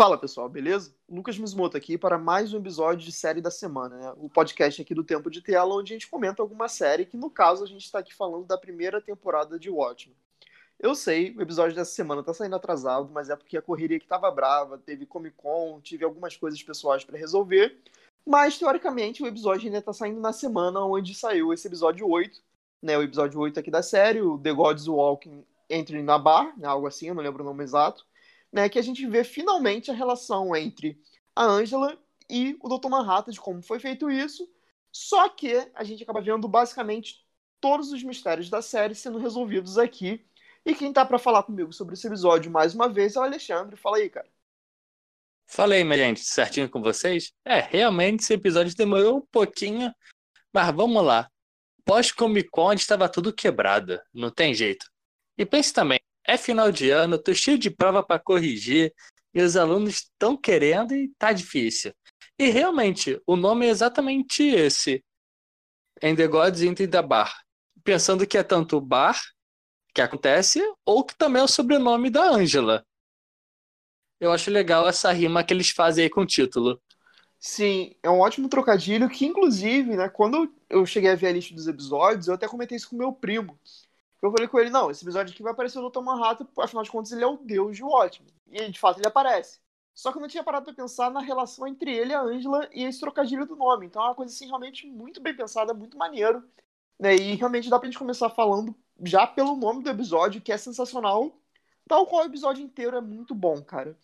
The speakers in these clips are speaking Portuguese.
Fala pessoal, beleza? Lucas Mismoto aqui para mais um episódio de série da semana, né? o podcast aqui do Tempo de Tela, onde a gente comenta alguma série, que no caso a gente está aqui falando da primeira temporada de Watchmen. Eu sei, o episódio dessa semana tá saindo atrasado, mas é porque a correria que tava brava, teve Comic Con, tive algumas coisas pessoais para resolver. Mas, teoricamente, o episódio ainda tá saindo na semana onde saiu esse episódio 8, né? O episódio 8 aqui da série, o The Gods Walking Entre na Bar, né, algo assim, eu não lembro o nome exato, né? Que a gente vê finalmente a relação entre a Angela e o Dr. Manhattan, de como foi feito isso. Só que a gente acaba vendo basicamente todos os mistérios da série sendo resolvidos aqui e quem tá para falar comigo sobre esse episódio mais uma vez é o Alexandre. Fala aí, cara. Falei, minha gente, certinho com vocês? É, realmente esse episódio demorou um pouquinho, mas vamos lá. Pós-Comic Con estava tudo quebrado, não tem jeito. E pense também, é final de ano, tô cheio de prova para corrigir, e os alunos estão querendo e tá difícil. E realmente, o nome é exatamente esse. In the Gods Into the Bar. Pensando que é tanto bar que acontece, ou que também é o sobrenome da Ângela. Eu acho legal essa rima que eles fazem aí com o título. Sim, é um ótimo trocadilho que, inclusive, né, quando eu cheguei a ver a lista dos episódios, eu até comentei isso com meu primo. Eu falei com ele, não, esse episódio aqui vai aparecer o Dr. Manhattan, afinal de contas ele é o deus de Watchmen. E, de fato, ele aparece. Só que eu não tinha parado pra pensar na relação entre ele, a Angela e esse trocadilho do nome. Então é uma coisa, assim, realmente muito bem pensada, muito maneiro. Né? E realmente dá pra gente começar falando já pelo nome do episódio, que é sensacional, tal qual o episódio inteiro é muito bom, cara.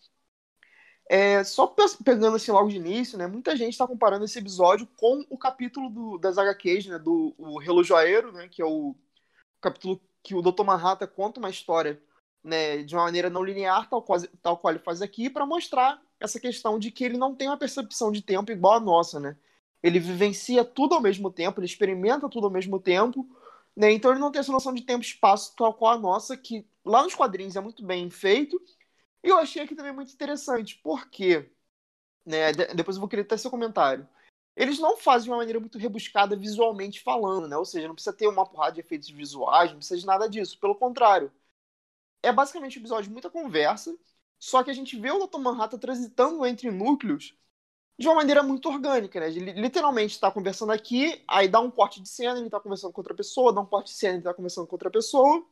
É, só pegando assim logo de início, né? Muita gente está comparando esse episódio com o capítulo do, das HQs, né? Do o Relojoeiro, né? Que é o capítulo que o Dr. Manhattan conta uma história né, de uma maneira não linear, tal qual, tal qual ele faz aqui, para mostrar essa questão de que ele não tem uma percepção de tempo igual a nossa, né? Ele vivencia tudo ao mesmo tempo, ele experimenta tudo ao mesmo tempo, né? Então ele não tem essa noção de tempo e espaço tal qual a nossa, que lá nos quadrinhos é muito bem feito. E eu achei aqui também muito interessante, porque, né, depois eu vou querer ter seu comentário. Eles não fazem de uma maneira muito rebuscada visualmente falando, né? Ou seja, não precisa ter uma porrada de efeitos visuais, não precisa de nada disso. Pelo contrário, é basicamente um episódio de muita conversa, só que a gente vê o Dr. Manhattan transitando entre núcleos de uma maneira muito orgânica, né? Ele literalmente está conversando aqui, aí dá um corte de cena, ele está conversando com outra pessoa, dá um corte de cena, ele está conversando com outra pessoa,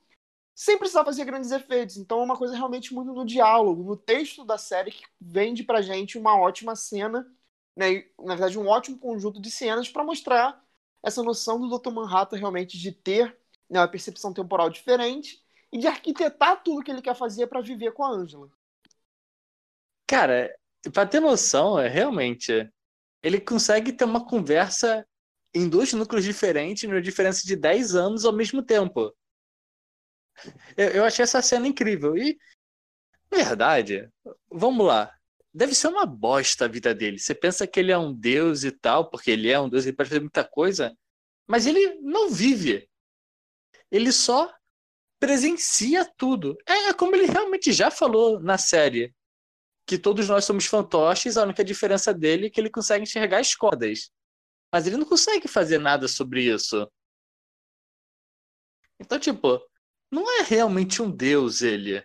sem precisar fazer grandes efeitos. Então é uma coisa realmente muito no diálogo, no texto da série que vende pra gente uma ótima cena, né? Na verdade, um ótimo conjunto de cenas para mostrar essa noção do Dr. Manhattan realmente de ter né, uma percepção temporal diferente e de arquitetar tudo que ele quer fazer para viver com a Angela. Cara, Pra ter noção, é realmente. Ele consegue ter uma conversa em dois núcleos diferentes, numa diferença de 10 anos ao mesmo tempo. Eu, eu achei essa cena incrível. E, verdade, vamos lá. Deve ser uma bosta a vida dele. Você pensa que ele é um deus e tal, porque ele é um deus, ele pode fazer muita coisa, mas ele não vive. Ele só presencia tudo. É como ele realmente já falou na série que todos nós somos fantoches, a única diferença dele é que ele consegue enxergar as cordas. Mas ele não consegue fazer nada sobre isso. Então, tipo, não é realmente um deus ele.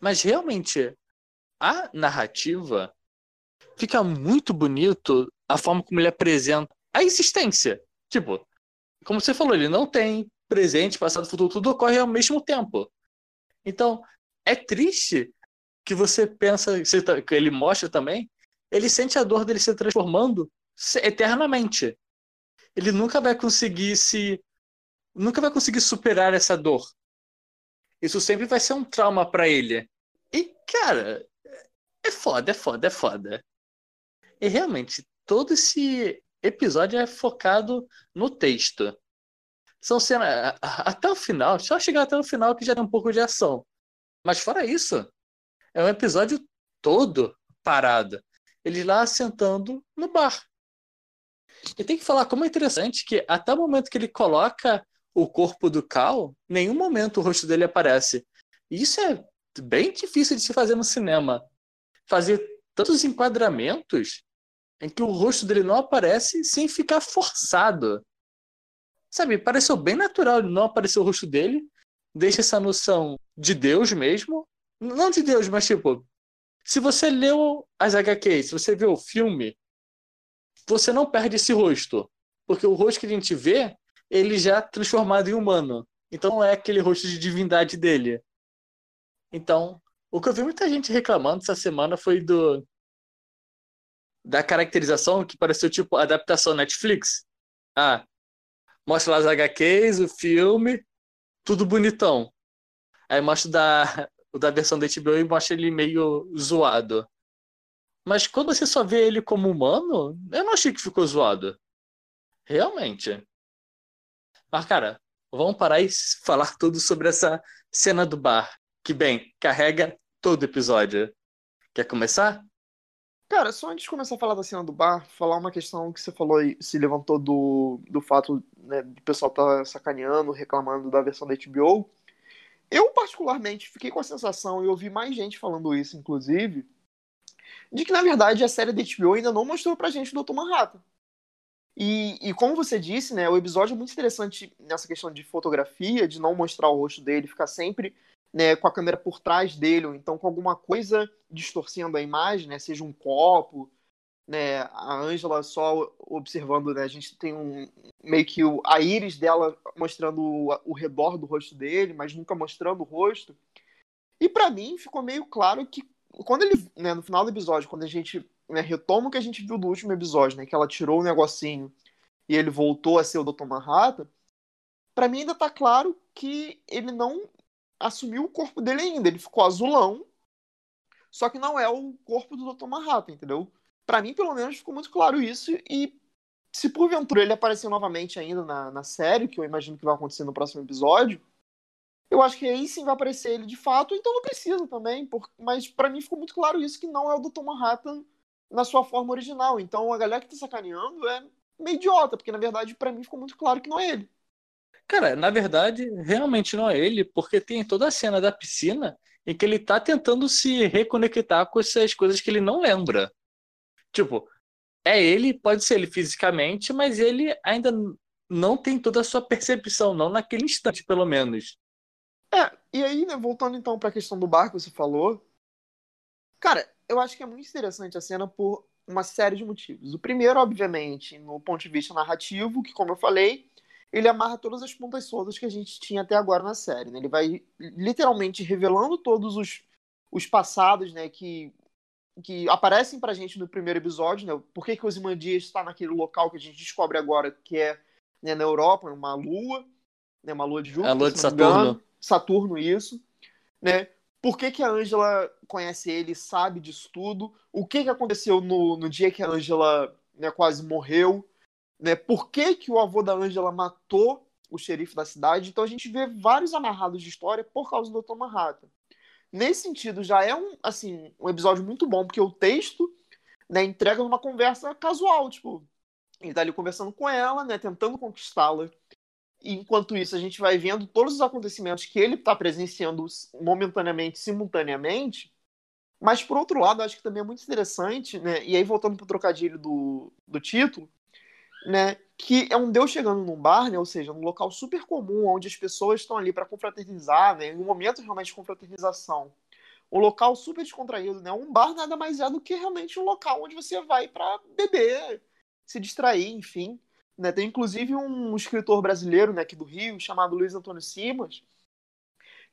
Mas realmente, a narrativa fica muito bonito a forma como ele apresenta a existência. Tipo, como você falou, ele não tem presente, passado, futuro, tudo ocorre ao mesmo tempo. Então, é triste que você pensa, tá, que ele mostra também, ele sente a dor dele se transformando eternamente. Ele nunca vai conseguir se nunca vai conseguir superar essa dor. Isso sempre vai ser um trauma para ele. E cara, é foda, é foda, é foda. E realmente todo esse episódio é focado no texto. São cenas até o final, só chegar até o final que já tem um pouco de ação. Mas fora isso, é um episódio todo parado. Eles lá sentando no bar. E tem que falar como é interessante que até o momento que ele coloca o corpo do Cal, nenhum momento o rosto dele aparece. Isso é bem difícil de se fazer no cinema. Fazer tantos enquadramentos em que o rosto dele não aparece sem ficar forçado. sabe, pareceu bem natural não aparecer o rosto dele. Deixa essa noção de Deus mesmo. Não de Deus, mas tipo, se você leu as HQs, se você viu o filme, você não perde esse rosto. Porque o rosto que a gente vê, ele já é transformado em humano. Então não é aquele rosto de divindade dele. Então, o que eu vi muita gente reclamando essa semana foi do da caracterização que pareceu tipo adaptação Netflix. Ah, mostra lá as HQs, o filme, tudo bonitão. Aí mostra da, da versão da HBO e mostra ele meio zoado. Mas quando você só vê ele como humano, eu não achei que ficou zoado. Realmente. Mas, cara, vamos parar e falar tudo sobre essa cena do bar. Que, bem, carrega todo episódio. Quer começar? Cara, só antes de começar a falar da cena do bar, falar uma questão que você falou aí, se levantou do, do fato né, do pessoal tá sacaneando, reclamando da versão da HBO. Eu, particularmente, fiquei com a sensação, e ouvi mais gente falando isso, inclusive, de que, na verdade, a série da HBO ainda não mostrou pra gente o Dr. Manhattan. E, e como você disse, né, o episódio é muito interessante nessa questão de fotografia, de não mostrar o rosto dele, ficar sempre né, com a câmera por trás dele, ou então com alguma coisa distorcendo a imagem, né, seja um copo, né, a Angela só observando, né, a gente tem um meio que o, a íris dela mostrando o, o redor do rosto dele, mas nunca mostrando o rosto. E para mim ficou meio claro que quando ele, né, no final do episódio, quando a gente né, retoma o que a gente viu do último episódio, né, que ela tirou o negocinho e ele voltou a ser o Dr. Manhattan, para mim ainda tá claro que ele não assumiu o corpo dele ainda, ele ficou azulão, só que não é o corpo do Dr. Manhattan, entendeu? Para mim, pelo menos, ficou muito claro isso e se porventura ele aparecer novamente ainda na, na série, que eu imagino que vai acontecer no próximo episódio, eu acho que aí sim vai aparecer ele de fato, então não precisa também, por... mas para mim ficou muito claro isso, que não é o Dr. Manhattan na sua forma original. Então a galera que tá sacaneando é meio idiota, porque na verdade para mim ficou muito claro que não é ele. Cara, na verdade, realmente não é ele, porque tem toda a cena da piscina em que ele tá tentando se reconectar com essas coisas que ele não lembra. Tipo, é ele, pode ser ele fisicamente, mas ele ainda não tem toda a sua percepção, não naquele instante, pelo menos. É, e aí, né, voltando então para a questão do barco que você falou, cara, eu acho que é muito interessante a cena por uma série de motivos. O primeiro, obviamente, no ponto de vista narrativo, que como eu falei, ele amarra todas as pontas soltas que a gente tinha até agora na série. Né? Ele vai literalmente revelando todos os, os passados, né, que que aparecem pra gente no primeiro episódio, né? Por que, que Ozymandias está naquele local que a gente descobre agora que é né, na Europa, uma lua, né, uma lua de Júpiter. A lua de Saturno. Saturno, isso. Né? Por que, que a Angela conhece ele, sabe disso tudo? O que, que aconteceu no, no dia que a Angela né, quase morreu? Né? Por que, que o avô da Angela matou o xerife da cidade? Então a gente vê vários amarrados de história por causa do Dr. Manhattan. Nesse sentido, já é um, assim, um episódio muito bom, porque o texto né, entrega uma conversa casual, tipo, ele tá ali conversando com ela, né, tentando conquistá-la, enquanto isso, a gente vai vendo todos os acontecimentos que ele está presenciando momentaneamente, simultaneamente. Mas, por outro lado, acho que também é muito interessante, né? E aí, voltando para o trocadilho do, do título, né? Que é um Deus chegando num bar, né? Ou seja, num local super comum, onde as pessoas estão ali para confraternizar, né? Em um momento realmente de confraternização. Um local super descontraído, né? Um bar nada mais é do que realmente um local onde você vai para beber, se distrair, enfim. Né? Tem inclusive um escritor brasileiro né, aqui do Rio, chamado Luiz Antônio Simas,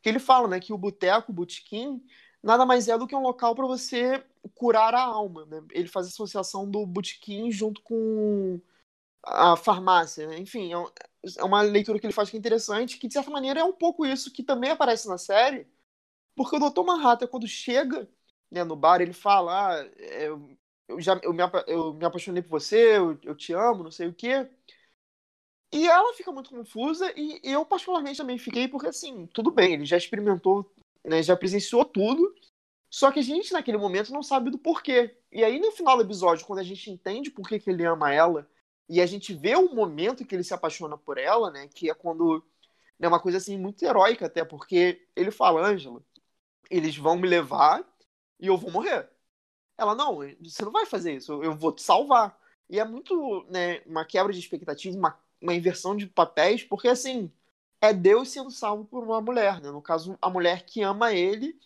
que ele fala né, que o boteco, o botequim, nada mais é do que um local para você curar a alma. Né? Ele faz associação do botequim junto com a farmácia. Né? Enfim, é, é uma leitura que ele faz que é interessante, que de certa maneira é um pouco isso que também aparece na série, porque o Dr. Manhattan, quando chega né, no bar, ele fala: ah, é, eu já eu me, eu me apaixonei por você, eu, eu te amo, não sei o quê. E ela fica muito confusa e eu particularmente também fiquei porque assim, tudo bem, ele já experimentou, né, já presenciou tudo, só que a gente naquele momento não sabe do porquê. E aí no final do episódio, quando a gente entende por que, que ele ama ela e a gente vê o momento que ele se apaixona por ela, né, que é quando é né, uma coisa assim muito heróica até, porque ele fala, Ângela, eles vão me levar e eu vou morrer. Ela, não, você não vai fazer isso, eu vou te salvar. E é muito, né, uma quebra de expectativa, uma, uma inversão de papéis, porque assim, é Deus sendo salvo por uma mulher, né? No caso, a mulher que ama ele,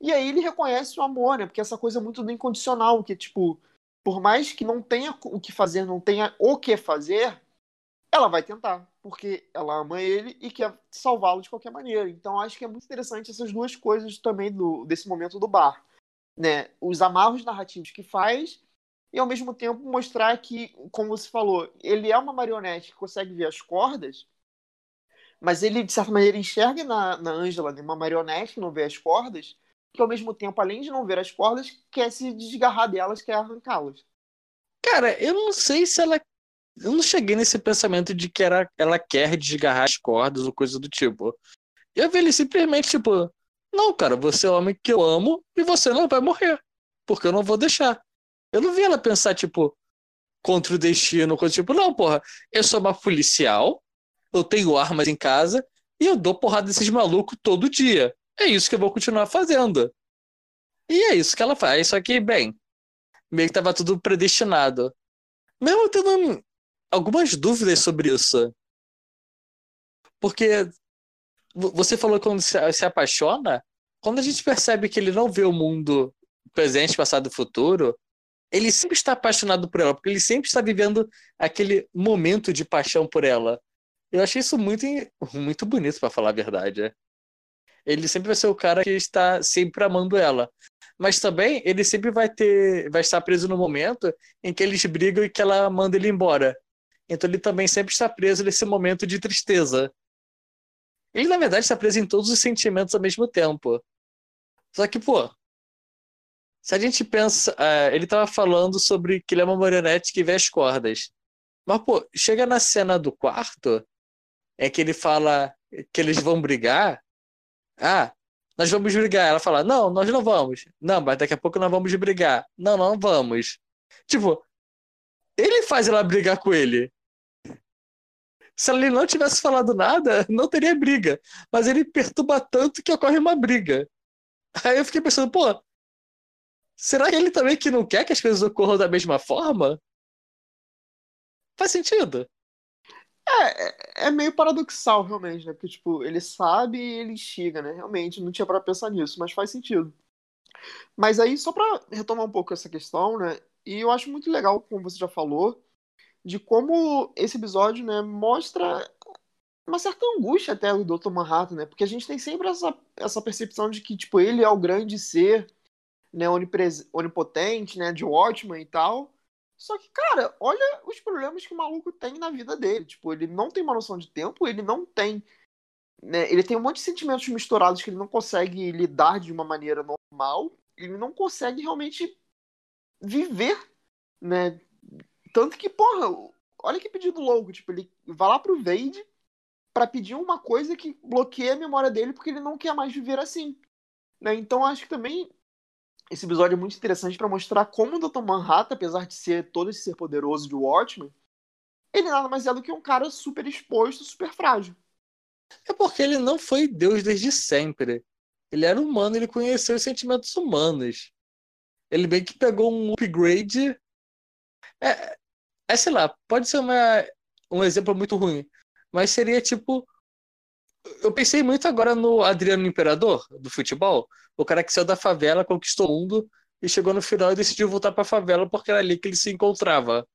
e aí ele reconhece o amor, né? Porque essa coisa é muito do incondicional, que tipo, por mais que não tenha o que fazer, não tenha o que fazer, ela vai tentar, porque ela ama ele e quer salvá-lo de qualquer maneira. Então acho que é muito interessante essas duas coisas também do, desse momento do bar, né? Os amarros narrativos que faz e ao mesmo tempo mostrar que, como você falou, ele é uma marionete que consegue ver as cordas, mas ele, de certa maneira, enxerga na, na Angela né, uma marionete que não vê as cordas, que ao mesmo tempo, além de não ver as cordas, quer se desgarrar delas, quer arrancá-las. Cara, eu não sei se ela. Eu não cheguei nesse pensamento de que era, ela quer desgarrar as cordas ou coisa do tipo. Eu vi ele simplesmente, tipo, não, cara, você é o homem que eu amo e você não vai morrer. Porque eu não vou deixar. Eu não vi ela pensar, tipo, contra o destino, coisa tipo, não, porra, eu sou uma policial, eu tenho armas em casa e eu dou porrada desses malucos todo dia. É isso que eu vou continuar fazendo. E é isso que ela faz. Só que, bem, meio que tava tudo predestinado. Mesmo tendo algumas dúvidas sobre isso. Porque você falou quando se apaixona, quando a gente percebe que ele não vê o mundo presente, passado e futuro, ele sempre está apaixonado por ela, porque ele sempre está vivendo aquele momento de paixão por ela. Eu achei isso muito, muito bonito, para falar a verdade. É. Ele sempre vai ser o cara que está sempre amando ela. Mas também ele sempre vai ter, vai estar preso no momento em que eles brigam e que ela manda ele embora. Então ele também sempre está preso nesse momento de tristeza. Ele, na verdade, está preso em todos os sentimentos ao mesmo tempo. Só que, pô, se a gente pensa. Uh, ele tava falando sobre que ele é uma marionete que vê as cordas. Mas, pô, chega na cena do quarto, é que ele fala que eles vão brigar. Ah, nós vamos brigar. Ela fala, não, nós não vamos. Não, mas daqui a pouco nós vamos brigar. Não, não vamos. Tipo, ele faz ela brigar com ele. Se ele não tivesse falado nada, não teria briga. Mas ele perturba tanto que ocorre uma briga. Aí eu fiquei pensando, pô, Será que ele também que não quer que as coisas ocorram da mesma forma? Faz sentido. É, é, é meio paradoxal, realmente, né? Porque, tipo, ele sabe e ele chega, né? Realmente, não tinha para pensar nisso, mas faz sentido. Mas aí, só para retomar um pouco essa questão, né? E eu acho muito legal, como você já falou, de como esse episódio, né, mostra uma certa angústia até do Dr. Manhattan, né? Porque a gente tem sempre essa, essa percepção de que, tipo, ele é o grande ser né, onipotente, né, de Watchman e tal. Só que, cara, olha os problemas que o maluco tem na vida dele. Tipo, ele não tem uma noção de tempo, ele não tem. Né, ele tem um monte de sentimentos misturados que ele não consegue lidar de uma maneira normal. Ele não consegue realmente viver, né? Tanto que, porra, olha que pedido louco. Tipo, ele vai lá pro Vade para pedir uma coisa que bloqueia a memória dele porque ele não quer mais viver assim. Né? Então acho que também esse episódio é muito interessante para mostrar como o Dr. Manhattan, apesar de ser todo esse ser poderoso de Watchmen, ele nada mais é do que um cara super exposto, super frágil. É porque ele não foi Deus desde sempre. Ele era humano, ele conheceu os sentimentos humanos. Ele bem que pegou um upgrade. É, é sei lá, pode ser uma, um exemplo muito ruim, mas seria tipo eu pensei muito agora no Adriano Imperador, do futebol. O cara que saiu da favela, conquistou o mundo e chegou no final e decidiu voltar para a favela porque era ali que ele se encontrava.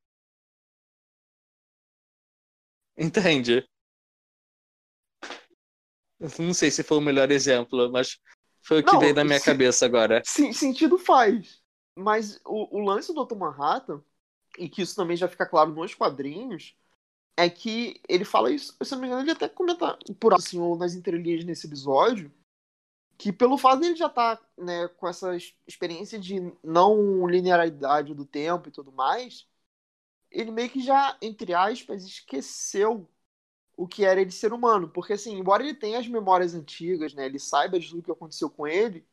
Entende? Não sei se foi o melhor exemplo, mas foi o que Não, veio na minha se, cabeça agora. Sim, sentido faz. Mas o, o lance do Dr. Manhattan, e que isso também já fica claro nos quadrinhos, é que ele fala isso, se não me engano, ele até comenta por assim, ou nas entrelinhas nesse episódio, que pelo fato dele já estar tá, né, com essa experiência de não linearidade do tempo e tudo mais, ele meio que já, entre aspas, esqueceu o que era ele ser humano. Porque, assim, embora ele tenha as memórias antigas, né, ele saiba de tudo que aconteceu com ele,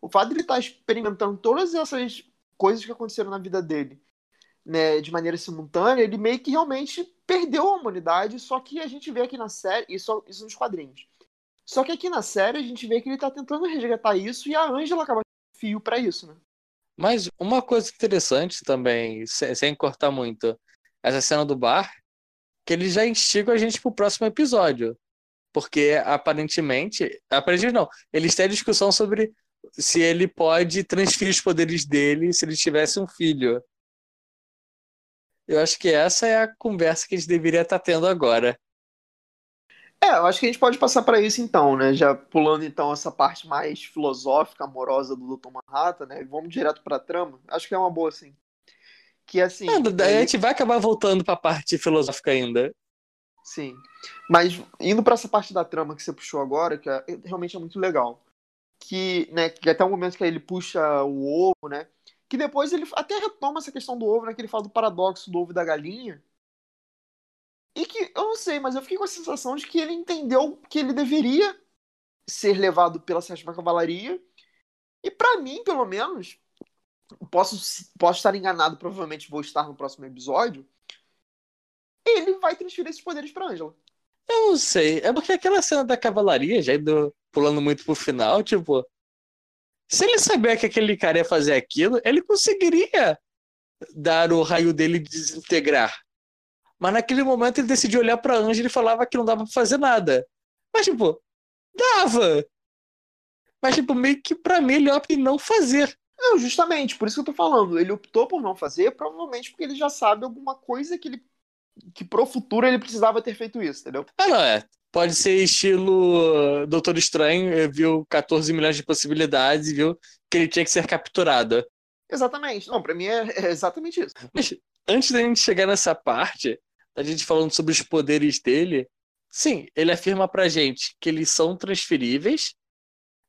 o fato de ele estar tá experimentando todas essas coisas que aconteceram na vida dele né, de maneira simultânea, ele meio que realmente perdeu a humanidade, só que a gente vê aqui na série, isso, isso nos quadrinhos. Só que aqui na série a gente vê que ele tá tentando resgatar isso e a Angela acaba fio para isso, né? Mas uma coisa interessante também, sem, sem cortar muito, essa cena do bar, que ele já instiga a gente pro próximo episódio. Porque aparentemente. Aparentemente não. Eles têm discussão sobre se ele pode transferir os poderes dele se ele tivesse um filho. Eu acho que essa é a conversa que a gente deveria estar tá tendo agora. É, eu acho que a gente pode passar para isso então, né? Já pulando então essa parte mais filosófica, amorosa do Dr. Manhattan, né? Vamos direto para a trama. Acho que é uma boa, sim. Que assim. Não, ele... A gente vai acabar voltando para a parte filosófica ainda. Sim. Mas indo para essa parte da trama que você puxou agora, que é, realmente é muito legal. Que, né, que até o momento que ele puxa o ovo, né? Que depois ele até retoma essa questão do ovo, né? Que ele fala do paradoxo do ovo e da galinha. E que, eu não sei, mas eu fiquei com a sensação de que ele entendeu que ele deveria ser levado pela sétima cavalaria. E para mim, pelo menos, posso, posso estar enganado, provavelmente vou estar no próximo episódio. Ele vai transferir esses poderes pra Angela. Eu não sei. É porque aquela cena da cavalaria, já indo pulando muito pro final, tipo. Se ele sabia que aquele cara ia fazer aquilo, ele conseguiria dar o raio dele e desintegrar. Mas naquele momento ele decidiu olhar pra Angela e falava que não dava pra fazer nada. Mas, tipo, dava. Mas, tipo, meio que pra mim ele opta em não fazer. Não, justamente, por isso que eu tô falando. Ele optou por não fazer, provavelmente porque ele já sabe alguma coisa que ele. que pro futuro ele precisava ter feito isso, entendeu? Ah, não, é. Pode ser estilo Doutor Estranho, viu 14 milhões de possibilidades e viu que ele tinha que ser capturado. Exatamente. Não, pra mim é, é exatamente isso. Mas antes da gente chegar nessa parte, a gente falando sobre os poderes dele, sim, ele afirma pra gente que eles são transferíveis,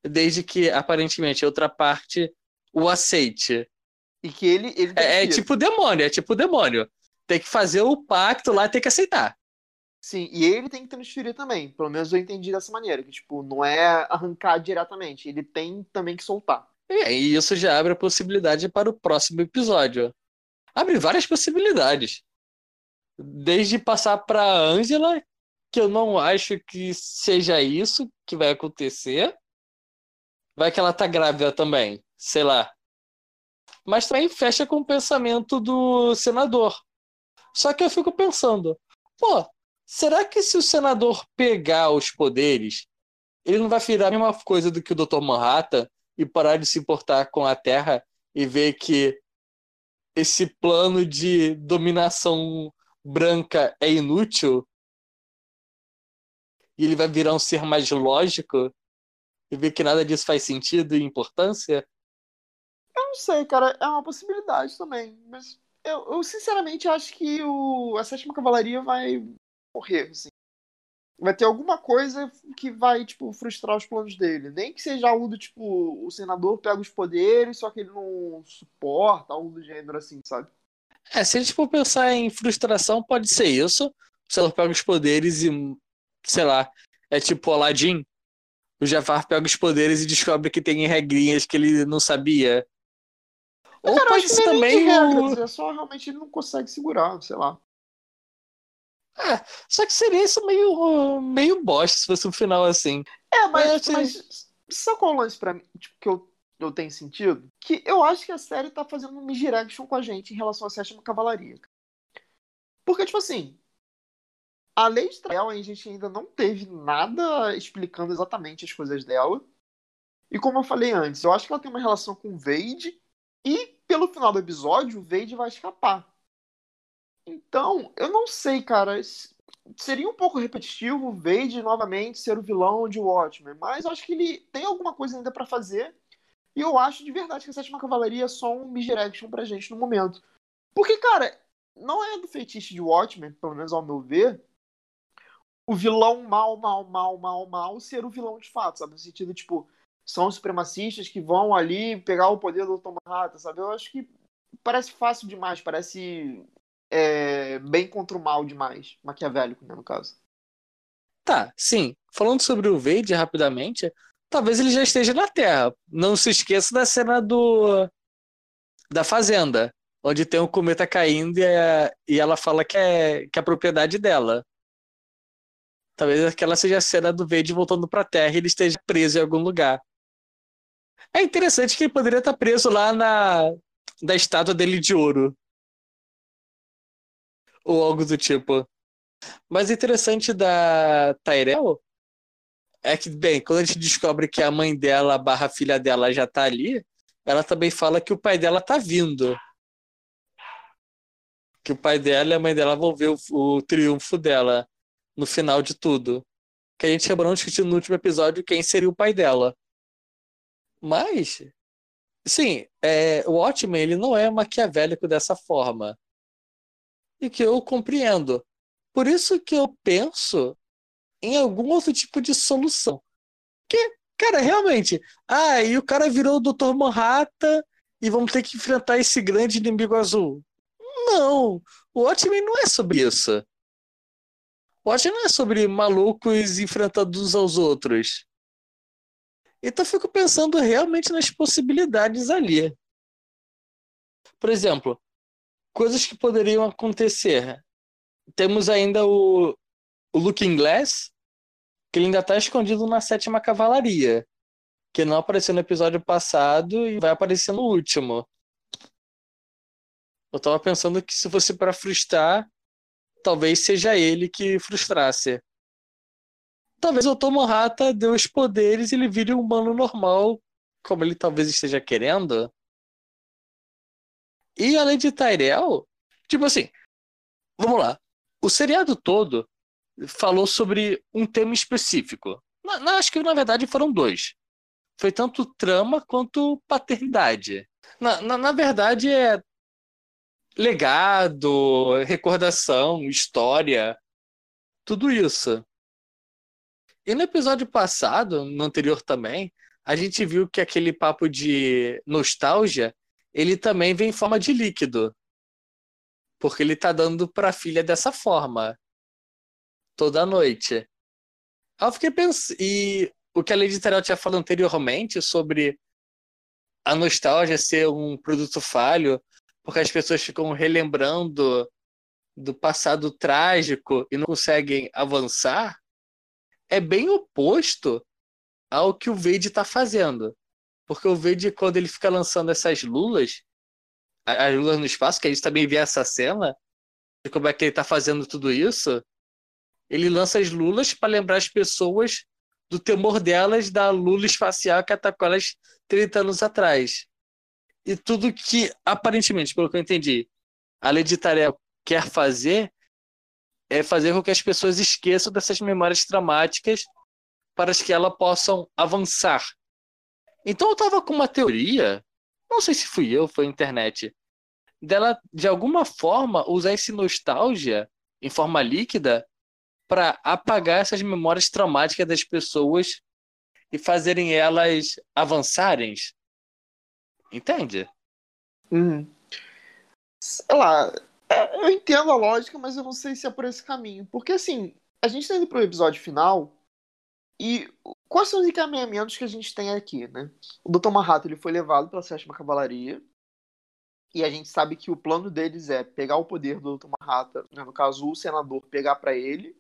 desde que aparentemente a outra parte o aceite. E que ele. ele é, é, tipo demônio, é tipo demônio. Tem que fazer o pacto lá, tem que aceitar. Sim, e ele tem que transferir também. Pelo menos eu entendi dessa maneira, que tipo, não é arrancar diretamente, ele tem também que soltar. e isso já abre a possibilidade para o próximo episódio. Abre várias possibilidades. Desde passar para Angela, que eu não acho que seja isso que vai acontecer. Vai que ela tá grávida também, sei lá. Mas também fecha com o pensamento do senador. Só que eu fico pensando, pô, será que se o senador pegar os poderes, ele não vai virar a mesma coisa do que o Dr. Manhattan e parar de se importar com a Terra e ver que esse plano de dominação branca é inútil e ele vai virar um ser mais lógico e ver que nada disso faz sentido e importância? Eu não sei, cara. É uma possibilidade também. Mas eu, eu sinceramente acho que o, a sétima cavalaria vai morrer, assim. Vai ter alguma coisa que vai, tipo, frustrar os planos dele. Nem que seja algo do tipo, o senador pega os poderes, só que ele não suporta, algo do gênero assim, sabe? É, se a gente for pensar em frustração, pode ser isso. O senador pega os poderes e, sei lá, é tipo Aladdin. O Jafar pega os poderes e descobre que tem regrinhas que ele não sabia. Ou Cara, pode ser também. Regras, o... É só realmente ele não consegue segurar, sei lá. É, só que seria isso meio, meio bosta se fosse um final assim. É, mas, mas sabe qual é o lance pra mim? Tipo, que eu, eu tenho sentido? Que eu acho que a série tá fazendo um misdirection com a gente em relação à sétima cavalaria. Porque, tipo assim, a lei de Trael, a gente ainda não teve nada explicando exatamente as coisas dela. E como eu falei antes, eu acho que ela tem uma relação com o Vade. E pelo final do episódio, o Vade vai escapar. Então, eu não sei, cara. Seria um pouco repetitivo o Vade novamente ser o vilão de Watchmen, mas eu acho que ele tem alguma coisa ainda para fazer. E eu acho de verdade que a Sétima Cavalaria é só um misdirection pra gente no momento. Porque, cara, não é do feitiço de Watchmen, pelo menos ao meu ver, o vilão mal, mal, mal, mal, mal ser o vilão de fato, sabe? No sentido, tipo, são supremacistas que vão ali pegar o poder do. Manhattan, sabe? Eu acho que parece fácil demais, parece é, bem contra o mal demais. Maquiavélico, né, no caso. Tá, sim. Falando sobre o Vade rapidamente, talvez ele já esteja na Terra. Não se esqueça da cena do da fazenda, onde tem um cometa caindo e, é, e ela fala que é, que é a propriedade dela. Talvez aquela seja a cena do Vade voltando para a Terra e ele esteja preso em algum lugar. É interessante que ele poderia estar preso lá na da estátua dele de ouro ou algo do tipo. Mas interessante da Tyrell é que, bem, quando a gente descobre que a mãe dela barra filha dela já tá ali, ela também fala que o pai dela tá vindo. Que o pai dela e a mãe dela vão ver o, o triunfo dela no final de tudo. Que a gente acabou não discutindo no último episódio quem seria o pai dela. Mas, sim, é, o Watchmen ele não é maquiavélico dessa forma. E que eu compreendo. Por isso que eu penso em algum outro tipo de solução. Que, cara, realmente, ah, e o cara virou o Dr. Manhattan e vamos ter que enfrentar esse grande inimigo azul. Não, o Watchmen não é sobre isso. O Watchmen não é sobre malucos enfrentando uns aos outros. Então eu fico pensando realmente nas possibilidades ali. Por exemplo, coisas que poderiam acontecer. Temos ainda o, o Looking Glass, que ele ainda está escondido na sétima cavalaria, que não apareceu no episódio passado e vai aparecer no último. Eu tava pensando que se fosse para frustrar, talvez seja ele que frustrasse. Talvez o Tomohata dê os poderes e ele vire um humano normal, como ele talvez esteja querendo. E além de Tyrell, tipo assim, vamos lá. O seriado todo falou sobre um tema específico. Na, acho que na verdade foram dois. Foi tanto trama quanto paternidade. Na, na, na verdade é legado, recordação, história, tudo isso. E no episódio passado, no anterior também, a gente viu que aquele papo de nostalgia, ele também vem em forma de líquido. Porque ele tá dando pra filha dessa forma toda noite. Aí eu fiquei pensando. E o que a Lady Terrell tinha falado anteriormente sobre a nostalgia ser um produto falho, porque as pessoas ficam relembrando do passado trágico e não conseguem avançar, é bem oposto ao que o Vade está fazendo. Porque o Vade, quando ele fica lançando essas lulas, as lulas no espaço, que a gente também vê essa cena, de como é que ele está fazendo tudo isso, ele lança as lulas para lembrar as pessoas do temor delas da lula espacial que atacou elas 30 anos atrás. E tudo que, aparentemente, pelo que eu entendi, a Lady Tarel quer fazer é fazer com que as pessoas esqueçam dessas memórias traumáticas para que elas possam avançar. Então eu estava com uma teoria, não sei se fui eu, foi a internet, dela de alguma forma usar esse nostalgia em forma líquida para apagar essas memórias traumáticas das pessoas e fazerem elas avançarem. Entende? Uhum. Sei lá, é, eu entendo a lógica, mas eu não sei se é por esse caminho. Porque assim, a gente tá indo pro episódio final e quais são os encaminhamentos que a gente tem aqui, né? O Dr. Manhattan ele foi levado pela sétima cavalaria e a gente sabe que o plano deles é pegar o poder do Dr. Manhattan, né? no caso o senador pegar para ele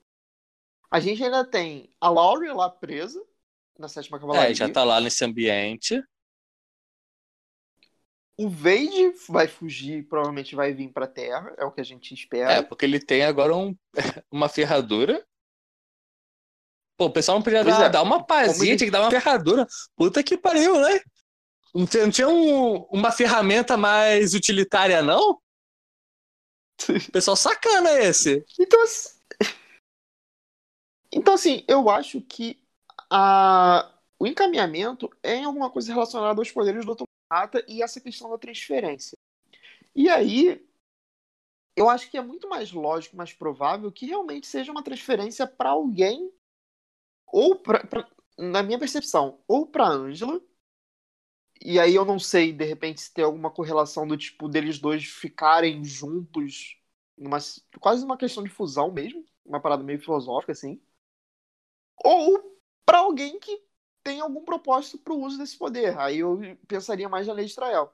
a gente ainda tem a Laurie lá presa na sétima cavalaria. É, já tá lá nesse ambiente. O Vade vai fugir, provavelmente vai vir pra Terra, é o que a gente espera. É, porque ele tem agora um, uma ferradura. Pô, o pessoal não podia dar, é. dar uma pazinha, ele... tinha que dar uma ferradura. Puta que pariu, né? Não tinha, não tinha um, uma ferramenta mais utilitária, não? O pessoal sacana esse. Então, então, assim, eu acho que a... o encaminhamento é em alguma coisa relacionada aos poderes do. Manhattan e essa questão da transferência. E aí, eu acho que é muito mais lógico, mais provável que realmente seja uma transferência para alguém, ou pra, pra, na minha percepção, ou para Angela. E aí eu não sei, de repente, se tem alguma correlação do tipo deles dois ficarem juntos, numa, quase uma questão de fusão mesmo, uma parada meio filosófica assim ou para alguém que tem algum propósito para o uso desse poder. Aí eu pensaria mais na lei de Israel.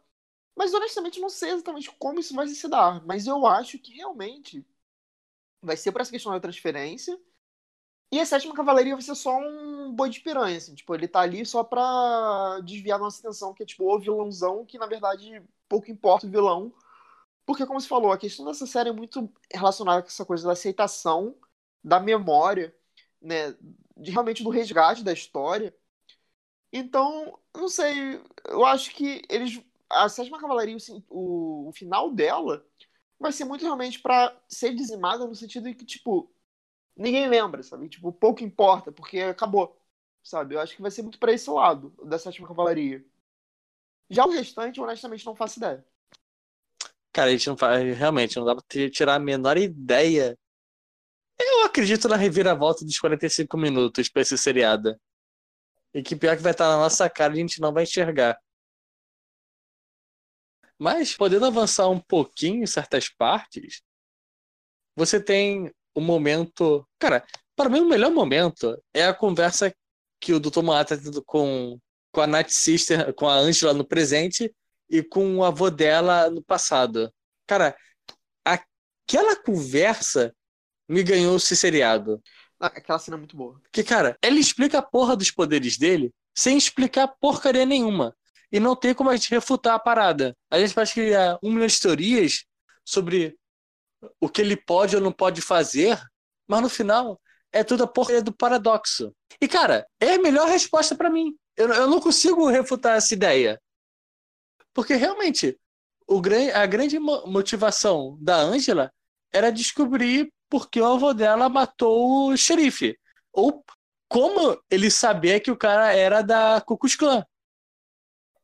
Mas honestamente não sei exatamente como isso vai se dar. Mas eu acho que realmente vai ser para essa questão da transferência. E a sétima cavalaria vai ser só um boi de piranha, assim. Tipo, ele tá ali só pra desviar nossa atenção, que é tipo o vilãozão, que na verdade pouco importa o vilão. Porque, como você falou, a questão dessa série é muito relacionada com essa coisa da aceitação da memória, né? De, realmente do resgate da história. Então, não sei, eu acho que eles. A Sétima Cavalaria, assim, o, o final dela vai ser muito realmente para ser dizimada no sentido de que, tipo, ninguém lembra, sabe? Tipo, pouco importa, porque acabou, sabe? Eu acho que vai ser muito para esse lado da Sétima Cavalaria. Já o restante, honestamente, não faço ideia. Cara, a gente não faz. Realmente, não dá pra tirar a menor ideia. Eu acredito na reviravolta dos 45 minutos pra esse seriado. E que pior que vai estar na nossa cara, a gente não vai enxergar. Mas, podendo avançar um pouquinho em certas partes, você tem o momento. Cara, para mim, o melhor momento é a conversa que o Dr. Manhattan tá tendo com, com a Night Sister, com a Angela no presente e com o avô dela no passado. Cara, aquela conversa me ganhou esse seriado. Ah, aquela cena é muito boa. Porque, cara, ele explica a porra dos poderes dele sem explicar porcaria nenhuma. E não tem como a gente refutar a parada. A gente pode criar um milhão de teorias sobre o que ele pode ou não pode fazer, mas no final é tudo a porcaria do paradoxo. E, cara, é a melhor resposta para mim. Eu, eu não consigo refutar essa ideia. Porque realmente, o, a grande motivação da Angela era descobrir por que o avô dela matou o xerife. Ou como ele sabia que o cara era da Ku Klux Klan.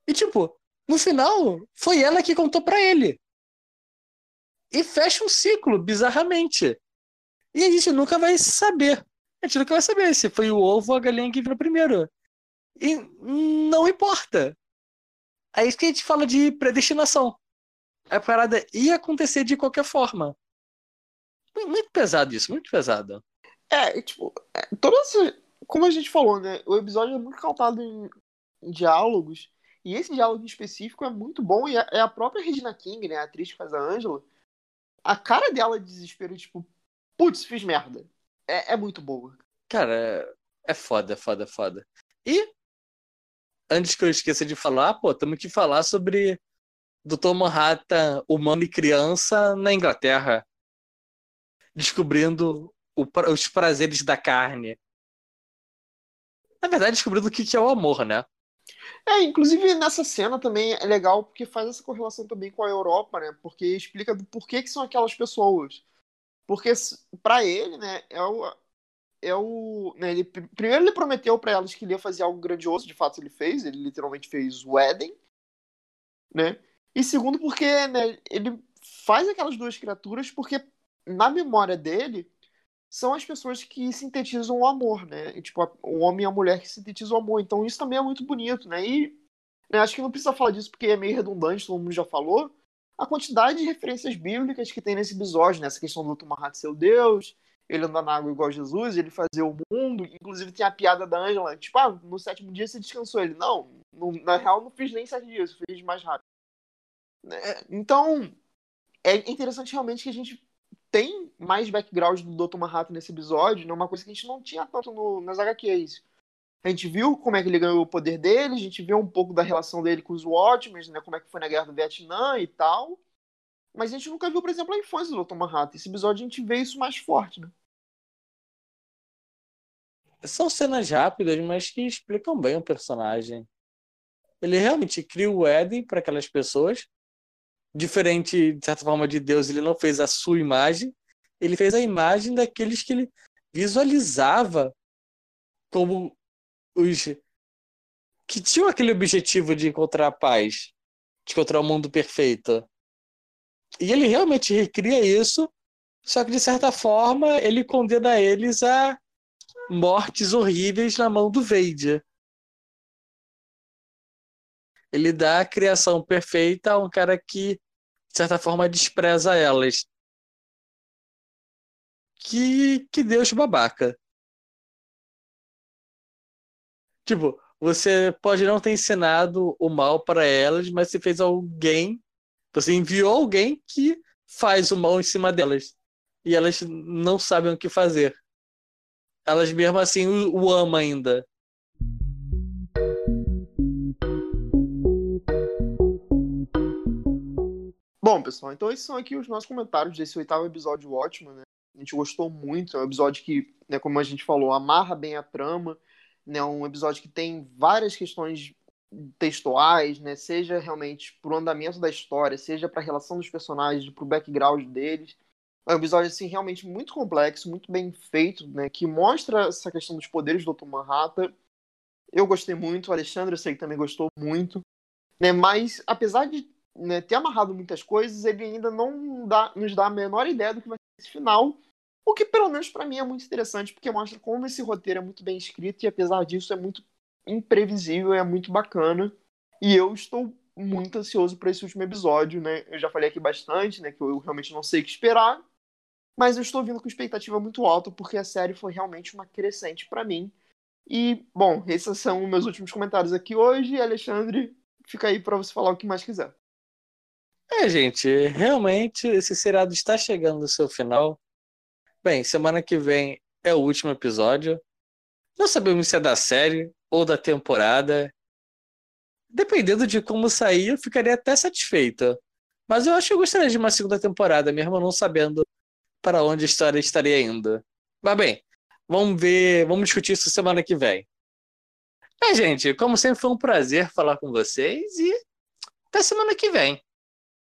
E, tipo, no final, foi ela que contou para ele. E fecha um ciclo, bizarramente. E a gente nunca vai saber. A gente nunca vai saber se foi o ovo ou a galinha que virou primeiro. E não importa. É isso que a gente fala de predestinação. A parada ia acontecer de qualquer forma. Muito pesado isso, muito pesado. É, tipo, é, todas como a gente falou, né? O episódio é muito cautado em, em diálogos e esse diálogo em específico é muito bom. E é a própria Regina King, né? A atriz que faz a Angela. A cara dela de desespero, tipo, putz, fiz merda. É, é muito boa. Cara, é foda, é foda, é foda. E, antes que eu esqueça de falar, pô, temos que falar sobre Dr. Manhattan, humano e criança, na Inglaterra. Descobrindo o, os prazeres da carne. Na verdade, descobrindo o que é o amor, né? É, inclusive nessa cena também é legal porque faz essa correlação também com a Europa, né? Porque explica do porquê que são aquelas pessoas. Porque para ele, né, é o é o, né, ele, primeiro ele prometeu para elas que ele ia fazer algo grandioso, de fato ele fez, ele literalmente fez o Éden, né? E segundo porque, né, ele faz aquelas duas criaturas porque na memória dele são as pessoas que sintetizam o amor, né? E, tipo, o homem e a mulher que sintetizam o amor. Então isso também é muito bonito, né? E né, acho que não precisa falar disso porque é meio redundante, todo mundo já falou. A quantidade de referências bíblicas que tem nesse episódio, né? Essa questão do Tumahat ser Deus, ele andar na água igual Jesus, ele fazer o mundo. Inclusive tem a piada da Angela, tipo, ah, no sétimo dia você descansou. Ele, não, na real não fiz nem sete dias, fiz mais rápido. É, então, é interessante realmente que a gente tem mais background do Dr. Manhattan nesse episódio, né? uma coisa que a gente não tinha tanto no, nas HQs. A gente viu como é que ele ganhou o poder dele, a gente viu um pouco da relação dele com os Watchmen, né? como é que foi na Guerra do Vietnã e tal. Mas a gente nunca viu, por exemplo, a infância do Dr. Manhattan. Esse episódio a gente vê isso mais forte, né? São cenas rápidas, mas que explicam bem o personagem. Ele realmente cria o Eden para aquelas pessoas, diferente, de certa forma, de Deus, ele não fez a sua imagem, ele fez a imagem daqueles que ele visualizava como os que tinham aquele objetivo de encontrar a paz, de encontrar o um mundo perfeito. E ele realmente recria isso, só que de certa forma ele condena eles a mortes horríveis na mão do Vader. Ele dá a criação perfeita a um cara que de certa forma, despreza elas. Que, que Deus babaca. Tipo, você pode não ter ensinado o mal para elas, mas você fez alguém, você enviou alguém que faz o mal em cima delas. E elas não sabem o que fazer. Elas mesmo assim o, o amam ainda. Bom, pessoal, então esses são aqui os nossos comentários desse oitavo episódio ótimo, né? A gente gostou muito. É um episódio que, né, como a gente falou, amarra bem a trama. Né, um episódio que tem várias questões textuais, né, seja realmente pro andamento da história, seja para a relação dos personagens, pro background deles. É um episódio assim realmente muito complexo, muito bem feito, né, que mostra essa questão dos poderes do Dr. Manhattan. Eu gostei muito, o Alexandre eu sei que também gostou muito, né, mas apesar de né, ter amarrado muitas coisas, ele ainda não dá, nos dá a menor ideia do que vai ser esse final. O que, pelo menos para mim, é muito interessante, porque mostra como esse roteiro é muito bem escrito e, apesar disso, é muito imprevisível, é muito bacana. E eu estou muito ansioso para esse último episódio, né? Eu já falei aqui bastante, né, que eu realmente não sei o que esperar, mas eu estou vindo com expectativa muito alta porque a série foi realmente uma crescente para mim. E, bom, esses são meus últimos comentários aqui hoje. Alexandre, fica aí para você falar o que mais quiser. É, gente, realmente esse seriado está chegando no seu final. Bem, semana que vem é o último episódio. Não sabemos se é da série ou da temporada. Dependendo de como sair, eu ficaria até satisfeita. Mas eu acho que eu gostaria de uma segunda temporada, mesmo não sabendo para onde a história estaria indo. Mas bem, vamos ver, vamos discutir isso semana que vem. É, gente, como sempre foi um prazer falar com vocês e até semana que vem.